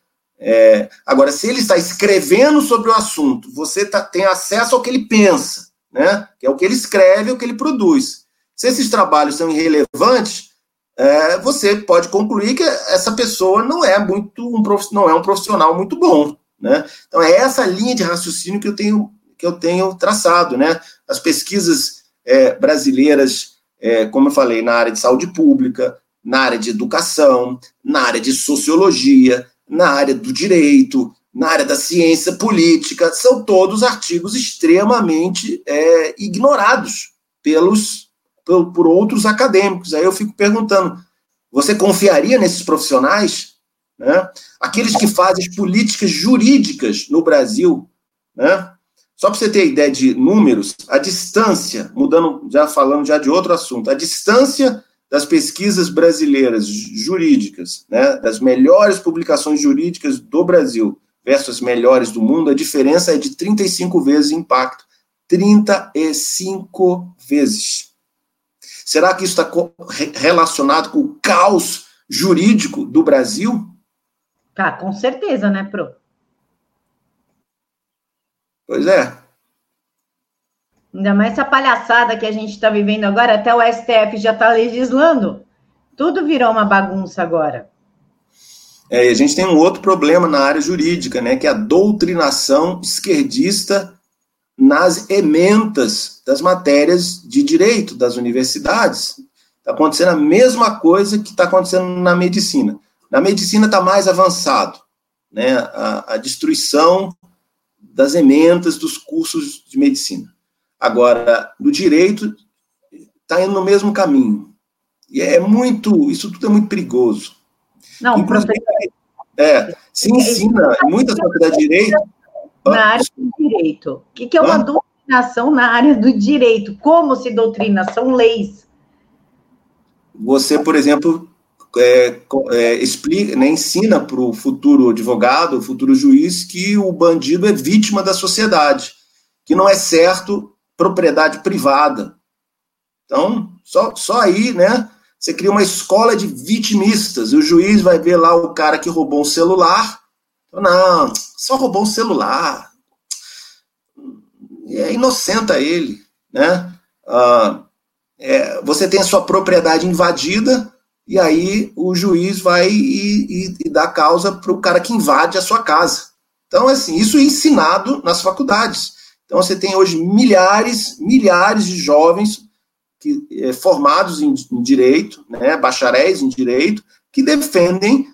[SPEAKER 2] É, agora, se ele está escrevendo sobre o assunto, você tá, tem acesso ao que ele pensa, né? Que é o que ele escreve, o que ele produz. Se esses trabalhos são irrelevantes, é, você pode concluir que essa pessoa não é muito um não é um profissional muito bom, né? Então é essa linha de raciocínio que eu tenho que eu tenho traçado, né? As pesquisas é, brasileiras, é, como eu falei, na área de saúde pública, na área de educação, na área de sociologia, na área do direito, na área da ciência política, são todos artigos extremamente é, ignorados pelos por, por, outros acadêmicos. Aí eu fico perguntando: você confiaria nesses profissionais? Né? Aqueles que fazem políticas jurídicas no Brasil, né? Só para você ter ideia de números, a distância, mudando, já falando já de outro assunto, a distância das pesquisas brasileiras jurídicas, né, das melhores publicações jurídicas do Brasil versus as melhores do mundo, a diferença é de 35 vezes impacto. 35 vezes. Será que isso está relacionado com o caos jurídico do Brasil?
[SPEAKER 1] Tá, com certeza, né, Pro?
[SPEAKER 2] Pois é.
[SPEAKER 1] Ainda mais essa palhaçada que a gente está vivendo agora, até o STF já está legislando. Tudo virou uma bagunça agora.
[SPEAKER 2] É, e a gente tem um outro problema na área jurídica, né, que é a doutrinação esquerdista nas ementas das matérias de direito das universidades. Está acontecendo a mesma coisa que está acontecendo na medicina. Na medicina está mais avançado, né, a, a destruição das ementas dos cursos de medicina. Agora, no direito, está indo no mesmo caminho. E é muito, isso tudo é muito perigoso.
[SPEAKER 1] Não, Inclusive,
[SPEAKER 2] é, se ensina em muitas faculdades de direito.
[SPEAKER 1] Na área do direito. O que, é uma doutrinação na área do direito? Como se doutrina? São leis.
[SPEAKER 2] Você, por exemplo, é, é, explica, né, ensina para o futuro advogado, o futuro juiz, que o bandido é vítima da sociedade, que não é certo propriedade privada. Então, só, só aí, né? Você cria uma escola de vitimistas, e o juiz vai ver lá o cara que roubou um celular. Não, só roubou um celular. É inocenta ele, né? Ah, é, você tem a sua propriedade invadida, e aí o juiz vai e, e, e dá causa para o cara que invade a sua casa. Então, assim, isso é ensinado nas faculdades. Então você tem hoje milhares, milhares de jovens que, é, formados em, em, direito, né, bacharéis em direito, que defendem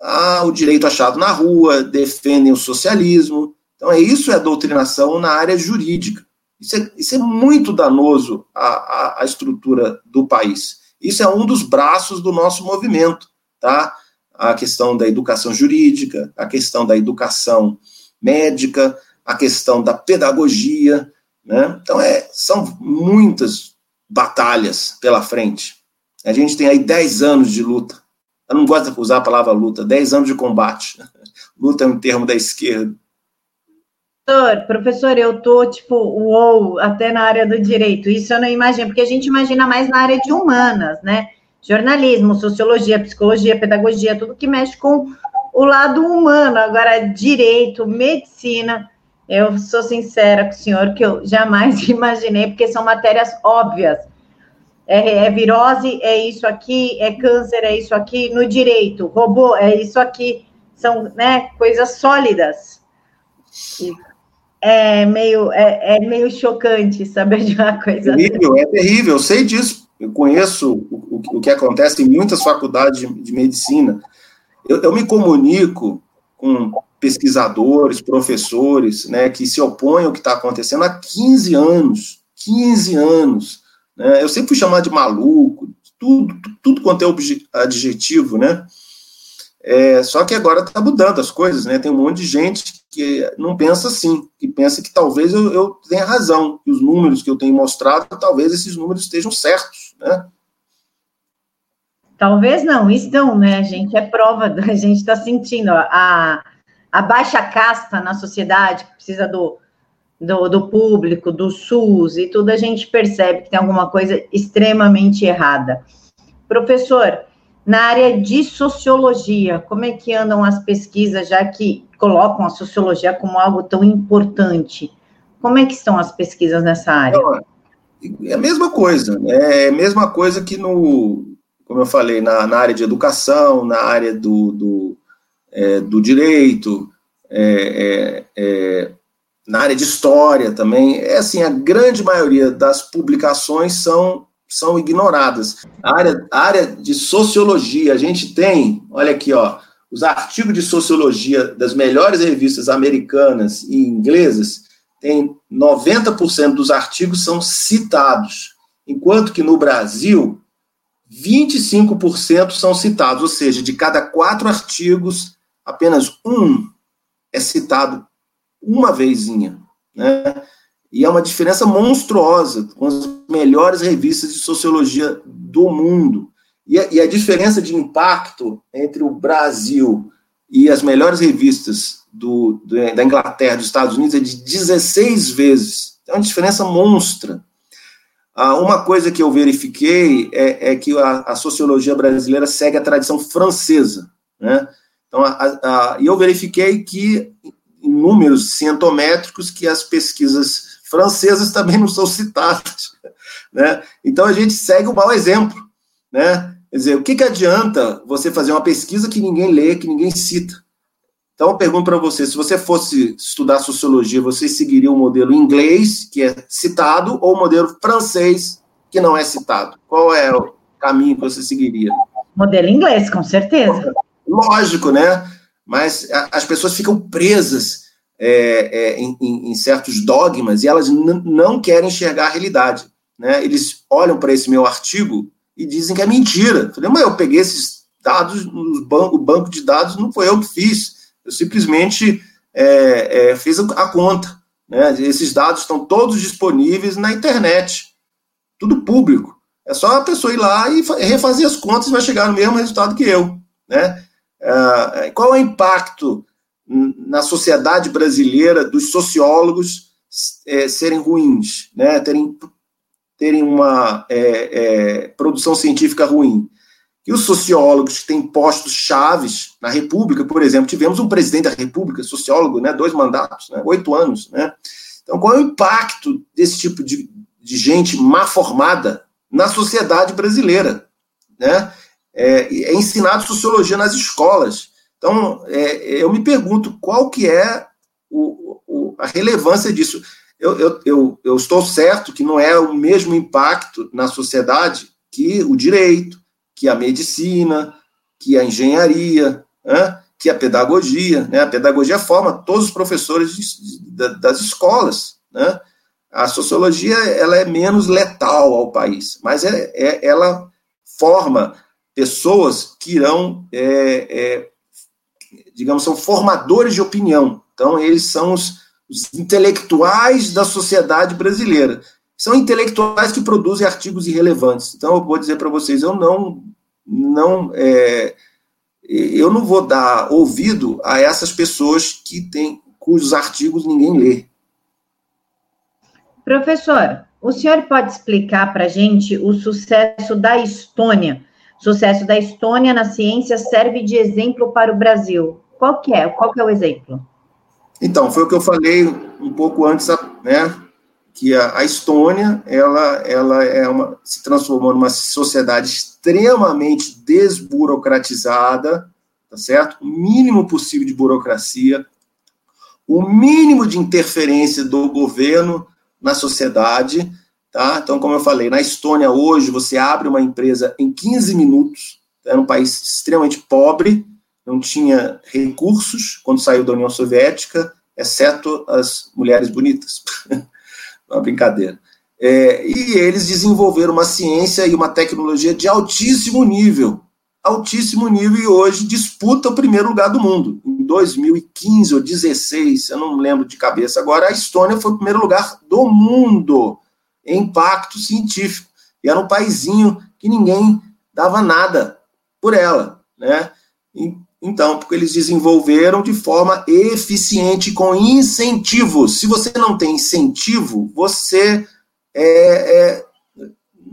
[SPEAKER 2] ah, o direito achado na rua, defendem o socialismo. Então é isso é doutrinação na área jurídica. Isso é, isso é muito danoso à, à, à estrutura do país. Isso é um dos braços do nosso movimento, tá? A questão da educação jurídica, a questão da educação médica, a questão da pedagogia, né? Então, é, são muitas batalhas pela frente. A gente tem aí 10 anos de luta. Eu não gosto de usar a palavra luta, 10 anos de combate. Luta é um termo da esquerda.
[SPEAKER 1] Professor, professor, eu tô tipo, uou, até na área do direito. Isso eu não imagino, porque a gente imagina mais na área de humanas, né? Jornalismo, sociologia, psicologia, pedagogia, tudo que mexe com o lado humano. Agora, direito, medicina, eu sou sincera com o senhor que eu jamais imaginei, porque são matérias óbvias. É, é, virose, é isso aqui, é câncer, é isso aqui, no direito, robô, é isso aqui, são né, coisas sólidas. É meio, é, é meio chocante saber de uma coisa.
[SPEAKER 2] É terrível, assim. é terrível, eu sei disso. Eu conheço o, o, que acontece em muitas faculdades de, de medicina. Eu, eu me comunico com pesquisadores, professores, né, que se opõem ao que está acontecendo há 15 anos. 15 anos. Né? Eu sempre fui chamado de maluco, tudo, tudo quanto é adjetivo, né? É, só que agora está mudando as coisas, né? Tem um monte de gente que não pensa assim, que pensa que talvez eu, eu tenha razão, que os números que eu tenho mostrado, talvez esses números estejam certos, né?
[SPEAKER 1] Talvez não, estão, né? Gente é prova, a gente está sentindo a, a baixa casta na sociedade, que precisa do, do, do, público, do SUS e tudo, a gente percebe que tem alguma coisa extremamente errada. Professor, na área de sociologia, como é que andam as pesquisas, já que colocam a sociologia como algo tão importante? Como é que estão as pesquisas nessa área?
[SPEAKER 2] É a mesma coisa, né? é a mesma coisa que no, como eu falei, na, na área de educação, na área do, do, é, do direito, é, é, é na área de história também. É assim, a grande maioria das publicações são, são ignoradas. A área, a área de sociologia, a gente tem, olha aqui, ó, os artigos de sociologia das melhores revistas americanas e inglesas, tem 90% dos artigos são citados, enquanto que no Brasil 25% são citados, ou seja, de cada quatro artigos, apenas um é citado uma vezinha, né? E é uma diferença monstruosa com as melhores revistas de sociologia do mundo. E a, e a diferença de impacto entre o Brasil e as melhores revistas do, do, da Inglaterra dos Estados Unidos é de 16 vezes. É uma diferença monstra. Ah, uma coisa que eu verifiquei é, é que a, a, sociologia brasileira segue a tradição francesa. Né? Então, a, e eu verifiquei que números cientométricos que as pesquisas francesas também não são citadas. Né? Então a gente segue o mau exemplo. Né? Quer dizer, o que, que adianta você fazer uma pesquisa que ninguém lê, que ninguém cita? Então eu pergunto para você, se você fosse estudar sociologia, você seguiria o modelo inglês, que é citado, ou o modelo francês, que não é citado? Qual é o caminho que você seguiria?
[SPEAKER 1] Modelo inglês, com certeza.
[SPEAKER 2] Lógico, né? mas as pessoas ficam presas é, é, em, em, certos dogmas e elas não querem enxergar a realidade. Né? Eles olham para esse meu artigo e dizem que é mentira. Eu falei, mas eu peguei esses dados no banco, o banco de dados não foi eu que fiz. Eu simplesmente é, é fiz a conta. Né? Esses dados estão todos disponíveis na internet, tudo público. É só a pessoa ir lá e refazer as contas e vai chegar no mesmo resultado que eu. Né? Uh, qual é o impacto na sociedade brasileira dos sociólogos é, serem ruins, né? terem, terem uma é, é, produção científica ruim? E os sociólogos que têm postos chaves na República, por exemplo, tivemos um presidente da República, sociólogo, né, dois mandatos, né, oito anos. Né? Então, qual é o impacto desse tipo de, de gente má formada na sociedade brasileira? Né? é, é ensinado sociologia nas escolas. Então, é, eu me pergunto qual que é o, o, a relevância disso. Eu, eu, eu, eu, estou certo que não é o mesmo impacto na sociedade que o direito, que a medicina, que a engenharia, né, que a pedagogia. Né? A pedagogia forma todos os professores de, de, das escolas. Né? A sociologia ela é menos letal ao país, mas é, é ela forma pessoas que irão, é, é, digamos, são formadores de opinião. Então, eles são os, os intelectuais da sociedade brasileira. São intelectuais que produzem artigos irrelevantes. Então, eu vou dizer para vocês, eu não, não, é, eu não vou dar ouvido a essas pessoas que têm, cujos artigos ninguém lê.
[SPEAKER 1] Professor, o senhor pode explicar para a gente o sucesso da Estônia Sucesso da Estônia na ciência serve de exemplo para o Brasil. Qual que é? Qual que é o exemplo?
[SPEAKER 2] Então, foi o que eu falei um pouco antes, né? Que a, a Estônia, ela, ela é uma, se transformou numa sociedade extremamente desburocratizada, tá certo? O mínimo possível de burocracia, o mínimo de interferência do governo na sociedade, Tá? Então, como eu falei, na Estônia hoje você abre uma empresa em 15 minutos, é um país extremamente pobre, não tinha recursos quando saiu da União Soviética, exceto as mulheres bonitas. uma brincadeira. É, e eles desenvolveram uma ciência e uma tecnologia de altíssimo nível, altíssimo nível, e hoje disputa o primeiro lugar do mundo. Em 2015 ou 2016, eu não lembro de cabeça agora, a Estônia foi o primeiro lugar do mundo em impacto científico. E era um paizinho que ninguém dava nada por ela, né? Então, porque eles desenvolveram de forma eficiente com incentivos. Se você não tem incentivo, você é, é,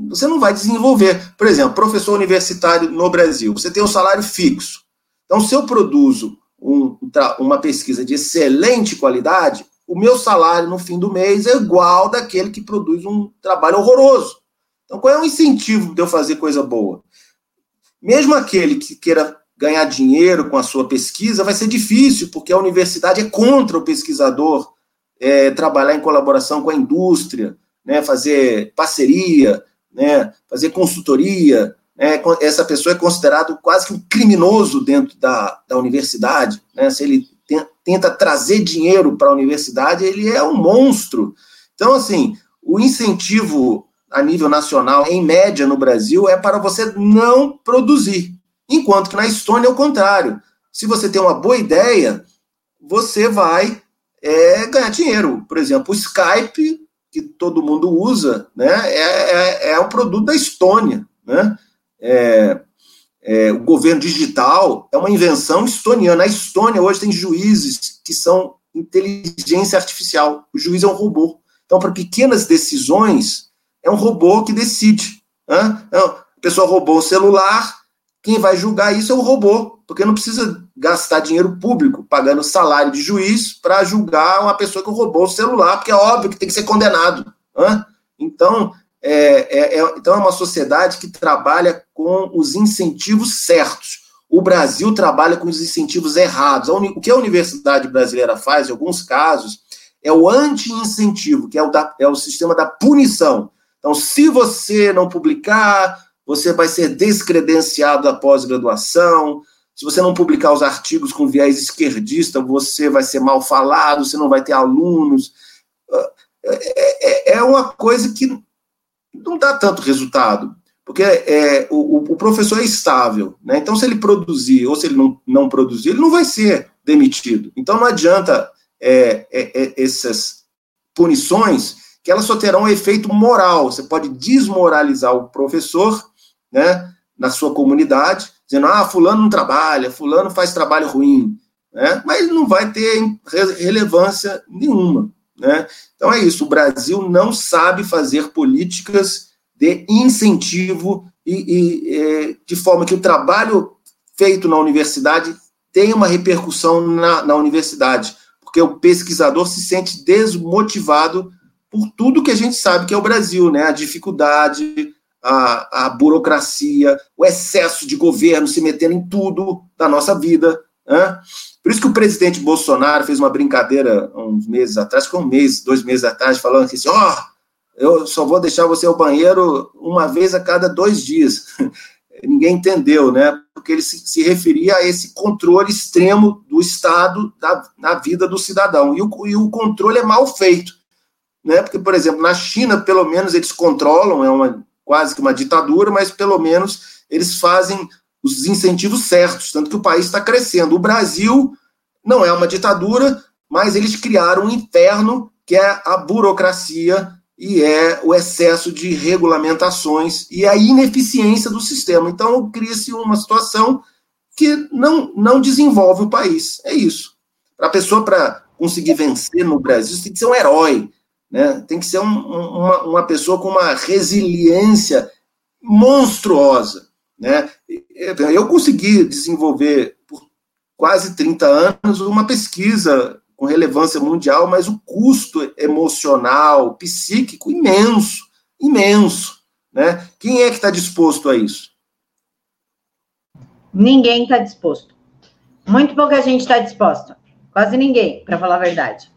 [SPEAKER 2] você não vai desenvolver. Por exemplo, professor universitário no Brasil, você tem um salário fixo. Então, se eu produzo um, uma pesquisa de excelente qualidade, o meu salário no fim do mês é igual daquele que produz um trabalho horroroso. Então, qual é o incentivo de eu fazer coisa boa? Mesmo aquele que queira ganhar dinheiro com a sua pesquisa, vai ser difícil, porque a universidade é contra o pesquisador é, trabalhar em colaboração com a indústria, né, fazer parceria, né, fazer consultoria. Né, essa pessoa é considerado quase que um criminoso dentro da, da universidade. Né, se ele tenta trazer dinheiro para a universidade, ele é um monstro. Então, assim, o incentivo a nível nacional, em média no Brasil, é para você não produzir. Enquanto que na Estônia é o contrário. Se você tem uma boa ideia, você vai é, ganhar dinheiro. Por exemplo, o Skype, que todo mundo usa, né, é, é, é um produto da Estônia. Né? É, é, o governo digital é uma invenção estoniana. A Estônia hoje tem juízes que são inteligência artificial. O juiz é um robô. Então, para pequenas decisões, é um robô que decide. Né? Então, a pessoa roubou o celular, quem vai julgar isso é o robô, porque não precisa gastar dinheiro público pagando salário de juiz para julgar uma pessoa que roubou o celular, porque é óbvio que tem que ser condenado. Né? Então, é, é, é, então, é uma sociedade que trabalha com os incentivos certos. O Brasil trabalha com os incentivos errados. O que a universidade brasileira faz, em alguns casos, é o anti-incentivo, que é o, da, é o sistema da punição. Então, se você não publicar, você vai ser descredenciado da pós-graduação. Se você não publicar os artigos com viés esquerdista, você vai ser mal falado, você não vai ter alunos. É, é, é uma coisa que não dá tanto resultado, porque é, o, o professor é estável. Né? Então, se ele produzir ou se ele não, não produzir, ele não vai ser demitido. Então, não adianta é, é, é essas punições que elas só terão um efeito moral. Você pode desmoralizar o professor né, na sua comunidade, dizendo, ah, fulano não trabalha, fulano faz trabalho ruim, né, mas não vai ter relevância nenhuma. Né? Então é isso, o Brasil não sabe fazer políticas de incentivo e, e é, de forma que o trabalho feito na universidade tenha uma repercussão na, na universidade, porque o pesquisador se sente desmotivado por tudo que a gente sabe que é o Brasil, né? A dificuldade, a, a burocracia, o excesso de governo se metendo em tudo da nossa vida. Né? Por isso que o presidente Bolsonaro fez uma brincadeira uns meses atrás, com um mês, dois meses atrás, falando que assim, ó, oh, eu só vou deixar você ao banheiro uma vez a cada dois dias. Ninguém entendeu, né? Porque ele se, se, referia a esse controle extremo do Estado da, na vida do cidadão. E o, e o controle é mal feito. Né? Porque, por exemplo, na China, pelo menos, eles controlam, é uma quase que uma ditadura, mas pelo menos eles fazem os incentivos certos, tanto que o país está crescendo. O Brasil não é uma ditadura, mas eles criaram um inferno que é a burocracia e é o excesso de regulamentações e a ineficiência do sistema. Então, cria-se uma situação que não, não desenvolve o país. É isso. Para a pessoa, para conseguir vencer no Brasil, tem que ser um herói. Né? Tem que ser um, uma, uma pessoa com uma resiliência monstruosa. Né? Eu consegui desenvolver por quase 30 anos uma pesquisa com relevância mundial, mas o custo emocional, psíquico, imenso, imenso. Né? Quem é que está disposto a isso?
[SPEAKER 1] Ninguém está disposto. Muito pouca gente está disposta. Quase ninguém, para falar a verdade.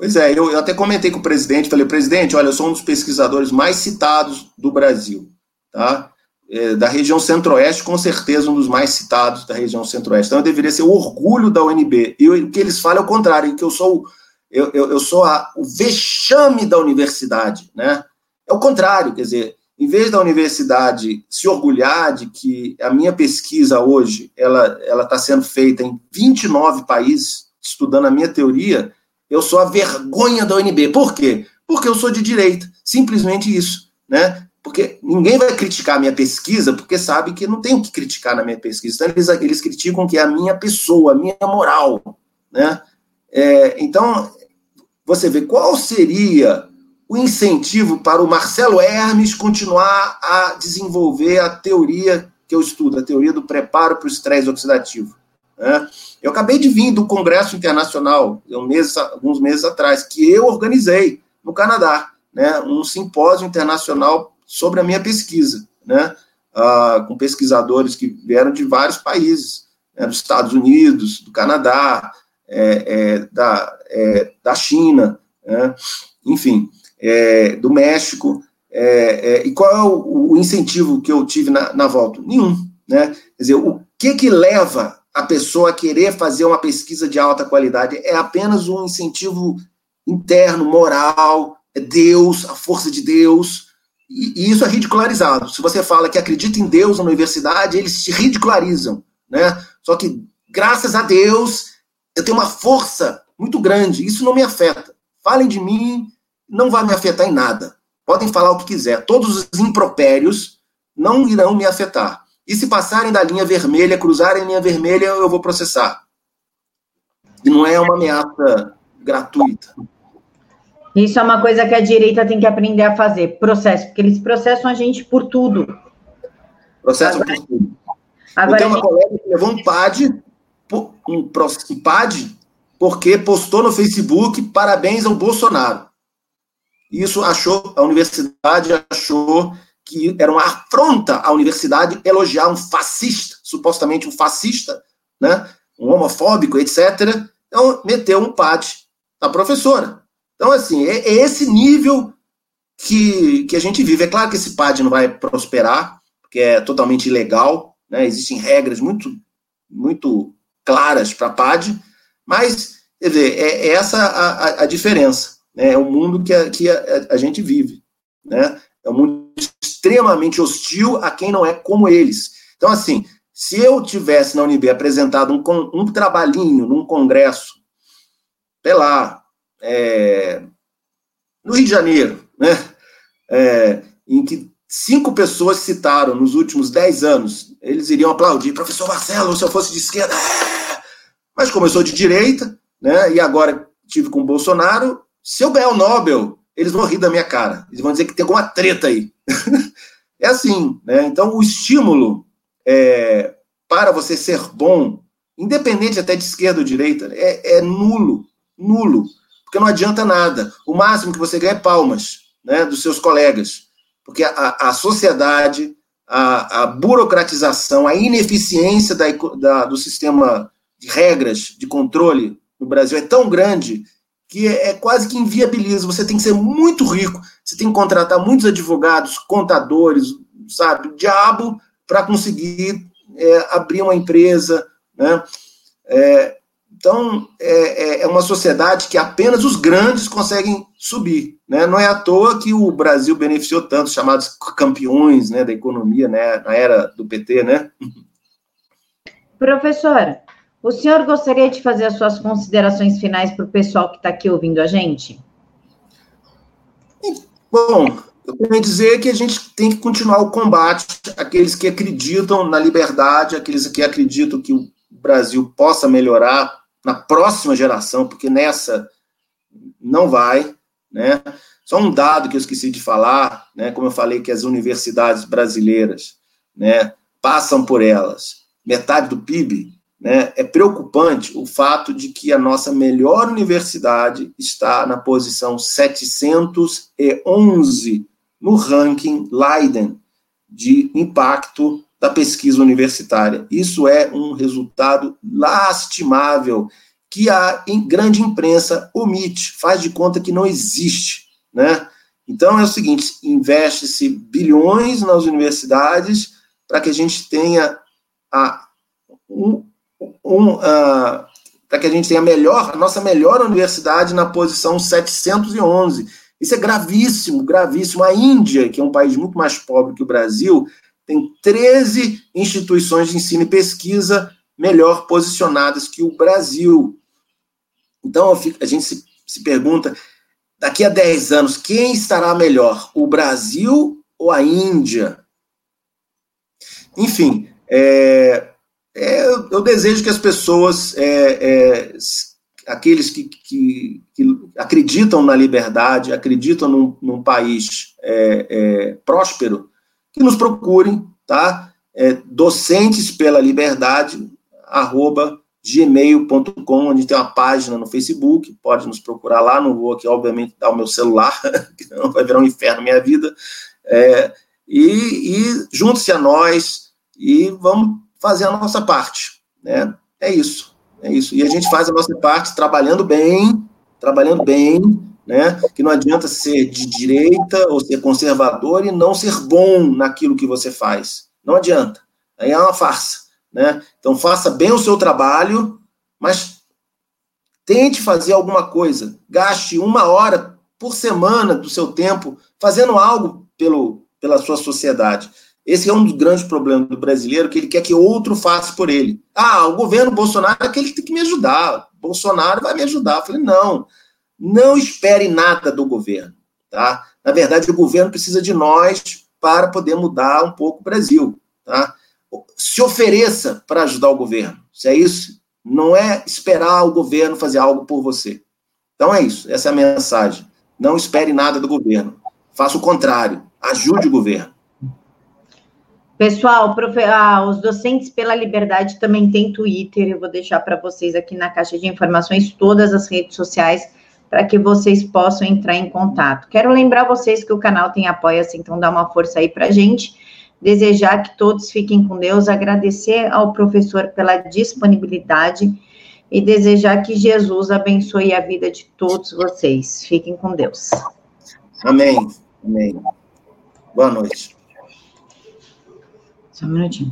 [SPEAKER 2] Pois é, eu, até comentei com o presidente, falei, presidente, olha, eu sou um dos pesquisadores mais citados do Brasil, tá? é, da região centro-oeste, com certeza um dos mais citados da região centro-oeste. Então eu deveria ser o orgulho da UNB. E o que eles falam é o contrário, que eu sou, eu, eu, eu sou a, o vexame da universidade. Né? É o contrário, quer dizer, em vez da universidade se orgulhar de que a minha pesquisa hoje ela está sendo feita em 29 países, estudando a minha teoria, eu sou a vergonha da UNB. Por quê? Porque eu sou de direita. Simplesmente isso. Né? porque ninguém vai criticar a minha pesquisa, porque sabe que não tem o que criticar na minha pesquisa. Então, eles, eles criticam que é a minha pessoa, a minha moral. Né? É, então, você vê qual seria o incentivo para o Marcelo Hermes continuar a desenvolver a teoria que eu estudo, a teoria do preparo para o estresse oxidativo. Né? Eu acabei de vir do Congresso Internacional, um mês, alguns meses atrás, que eu organizei no Canadá, né? um simpósio internacional sobre a minha pesquisa, né? Ah, com pesquisadores que vieram de vários países, né? dos Estados Unidos, do Canadá, é, é, da, é, da China, né? enfim, é, do México. É, é, e qual é o, o, incentivo que eu tive na, na volta? Nenhum. Né? Quer dizer, o que, que leva a pessoa querer fazer uma pesquisa de alta qualidade? É apenas um incentivo interno, moral, é Deus, a força de Deus, e, e, isso é ridicularizado. Se você fala que acredita em Deus na universidade, eles te ridicularizam. Né? Só que, graças a Deus, eu tenho uma força muito grande. Isso não me afeta. Falem de mim, não vai me afetar em nada. Podem falar o que quiser. Todos os impropérios não irão me afetar. E se passarem da linha vermelha, cruzarem a linha vermelha, eu vou processar. E não é uma ameaça gratuita.
[SPEAKER 1] Isso é uma coisa que a direita tem que aprender a fazer, processo, porque eles processam a gente por tudo.
[SPEAKER 2] Processo por tudo. Agora, Eu tenho uma gente... colega que levou um PAD, um PAD, porque postou no Facebook parabéns ao Bolsonaro. Isso achou, a universidade achou que era uma afronta à universidade elogiar um fascista, supostamente um fascista, né, um homofóbico, etc. Então, meteu um PAD na professora. Então, assim, é, é esse nível que, que a gente vive. É claro que esse PAD não vai prosperar, porque é totalmente ilegal, né? existem regras muito, muito claras para PAD, mas, quer dizer, é, é essa a, a, diferença. Né? É o mundo que, a, que a, a gente vive. Né? É um mundo extremamente hostil a quem não é como eles. Então, assim, se eu tivesse na UNB apresentado um, um trabalhinho num congresso, sei lá, é, no Rio de Janeiro, né, é, em que cinco pessoas citaram nos últimos dez anos, eles iriam aplaudir, professor Marcelo, se eu fosse de esquerda, é! mas sou de direita, né, e agora tive com o Bolsonaro, se eu ganhar o Nobel, eles vão rir da minha cara, eles vão dizer que tem alguma treta aí. é assim, né, então o estímulo é, para você ser bom, independente até de esquerda ou direita, é, é nulo, nulo porque não adianta nada. O máximo que você ganha é palmas né, dos seus colegas, porque a, a sociedade, a, a, burocratização, a ineficiência da, da, do sistema de regras de controle no Brasil é tão grande que é, é quase que inviabiliza. Você tem que ser muito rico, você tem que contratar muitos advogados, contadores, sabe, diabo, para conseguir é, abrir uma empresa, né? É, então, é, é, é uma sociedade que apenas os grandes conseguem subir. Né? Não é à toa que o Brasil beneficiou tanto, chamados campeões né, da economia né, na era do PT. Né?
[SPEAKER 1] Professora, o senhor gostaria de fazer as suas considerações finais para o pessoal que está aqui ouvindo a gente?
[SPEAKER 2] Bom, eu queria dizer que a gente tem que continuar o combate aqueles que acreditam na liberdade, aqueles que acreditam que o Brasil possa melhorar na próxima geração, porque nessa não vai, né? Só um dado que eu esqueci de falar, né? Como eu falei que as universidades brasileiras, né, passam por elas metade do PIB, né? É preocupante o fato de que a nossa melhor universidade está na posição 711 no ranking Leiden de impacto da pesquisa universitária. Isso é um resultado lastimável que a grande imprensa omite, faz de conta que não existe, né? Então é o seguinte, investe-se bilhões nas universidades, para que a gente tenha a, um, um, uh, para que a gente tenha a melhor, a nossa melhor universidade na posição 711. Isso é gravíssimo, gravíssimo. A Índia, que é um país muito mais pobre que o Brasil, tem 13 instituições de ensino e pesquisa melhor posicionadas que o Brasil. Então, a gente se, se pergunta, daqui a 10 anos, quem estará melhor, o Brasil ou a Índia? Enfim, é, é, eu desejo que as pessoas, é, é aqueles que, que, que, acreditam na liberdade, acreditam num, num país é, é, próspero, que nos procurem, tá? docentes pela liberdade, arroba gmail.com, onde tem uma página no Facebook, pode nos procurar lá, não vou aqui, obviamente, dar o meu celular, que não vai virar um inferno minha vida, é, e, e junte-se a nós e vamos fazer a nossa parte, né? É isso, é isso. E a gente faz a nossa parte trabalhando bem, trabalhando bem, né? Que não adianta ser de direita ou ser conservador e não ser bom naquilo que você faz. Não adianta. Aí é uma farsa, né? Então faça bem o seu trabalho, mas tente fazer alguma coisa. Gaste uma hora por semana do seu tempo fazendo algo pelo, pela sua sociedade. Esse é um dos grandes problemas do brasileiro, que ele quer que outro faça por ele. Ah, o governo Bolsonaro é aquele que tem que me ajudar. Bolsonaro vai me ajudar. Eu falei, não, não espere nada do governo. Tá? Na verdade, o governo precisa de nós para poder mudar um pouco o Brasil. Tá? Se ofereça para ajudar o governo. Se é isso, não é esperar o governo fazer algo por você. Então é isso, essa é a mensagem. Não espere nada do governo. Faça o contrário, ajude o governo.
[SPEAKER 1] Pessoal, profe... ah, os docentes pela liberdade também tem Twitter. Eu vou deixar para vocês aqui na caixa de informações todas as redes sociais para que vocês possam entrar em contato. Quero lembrar vocês que o canal tem apoia-se, então dá uma força aí para gente. Desejar que todos fiquem com Deus, agradecer ao professor pela disponibilidade e desejar que Jesus abençoe a vida de todos vocês. Fiquem com Deus.
[SPEAKER 2] Amém. Amém. Boa noite.
[SPEAKER 1] Só um minutinho.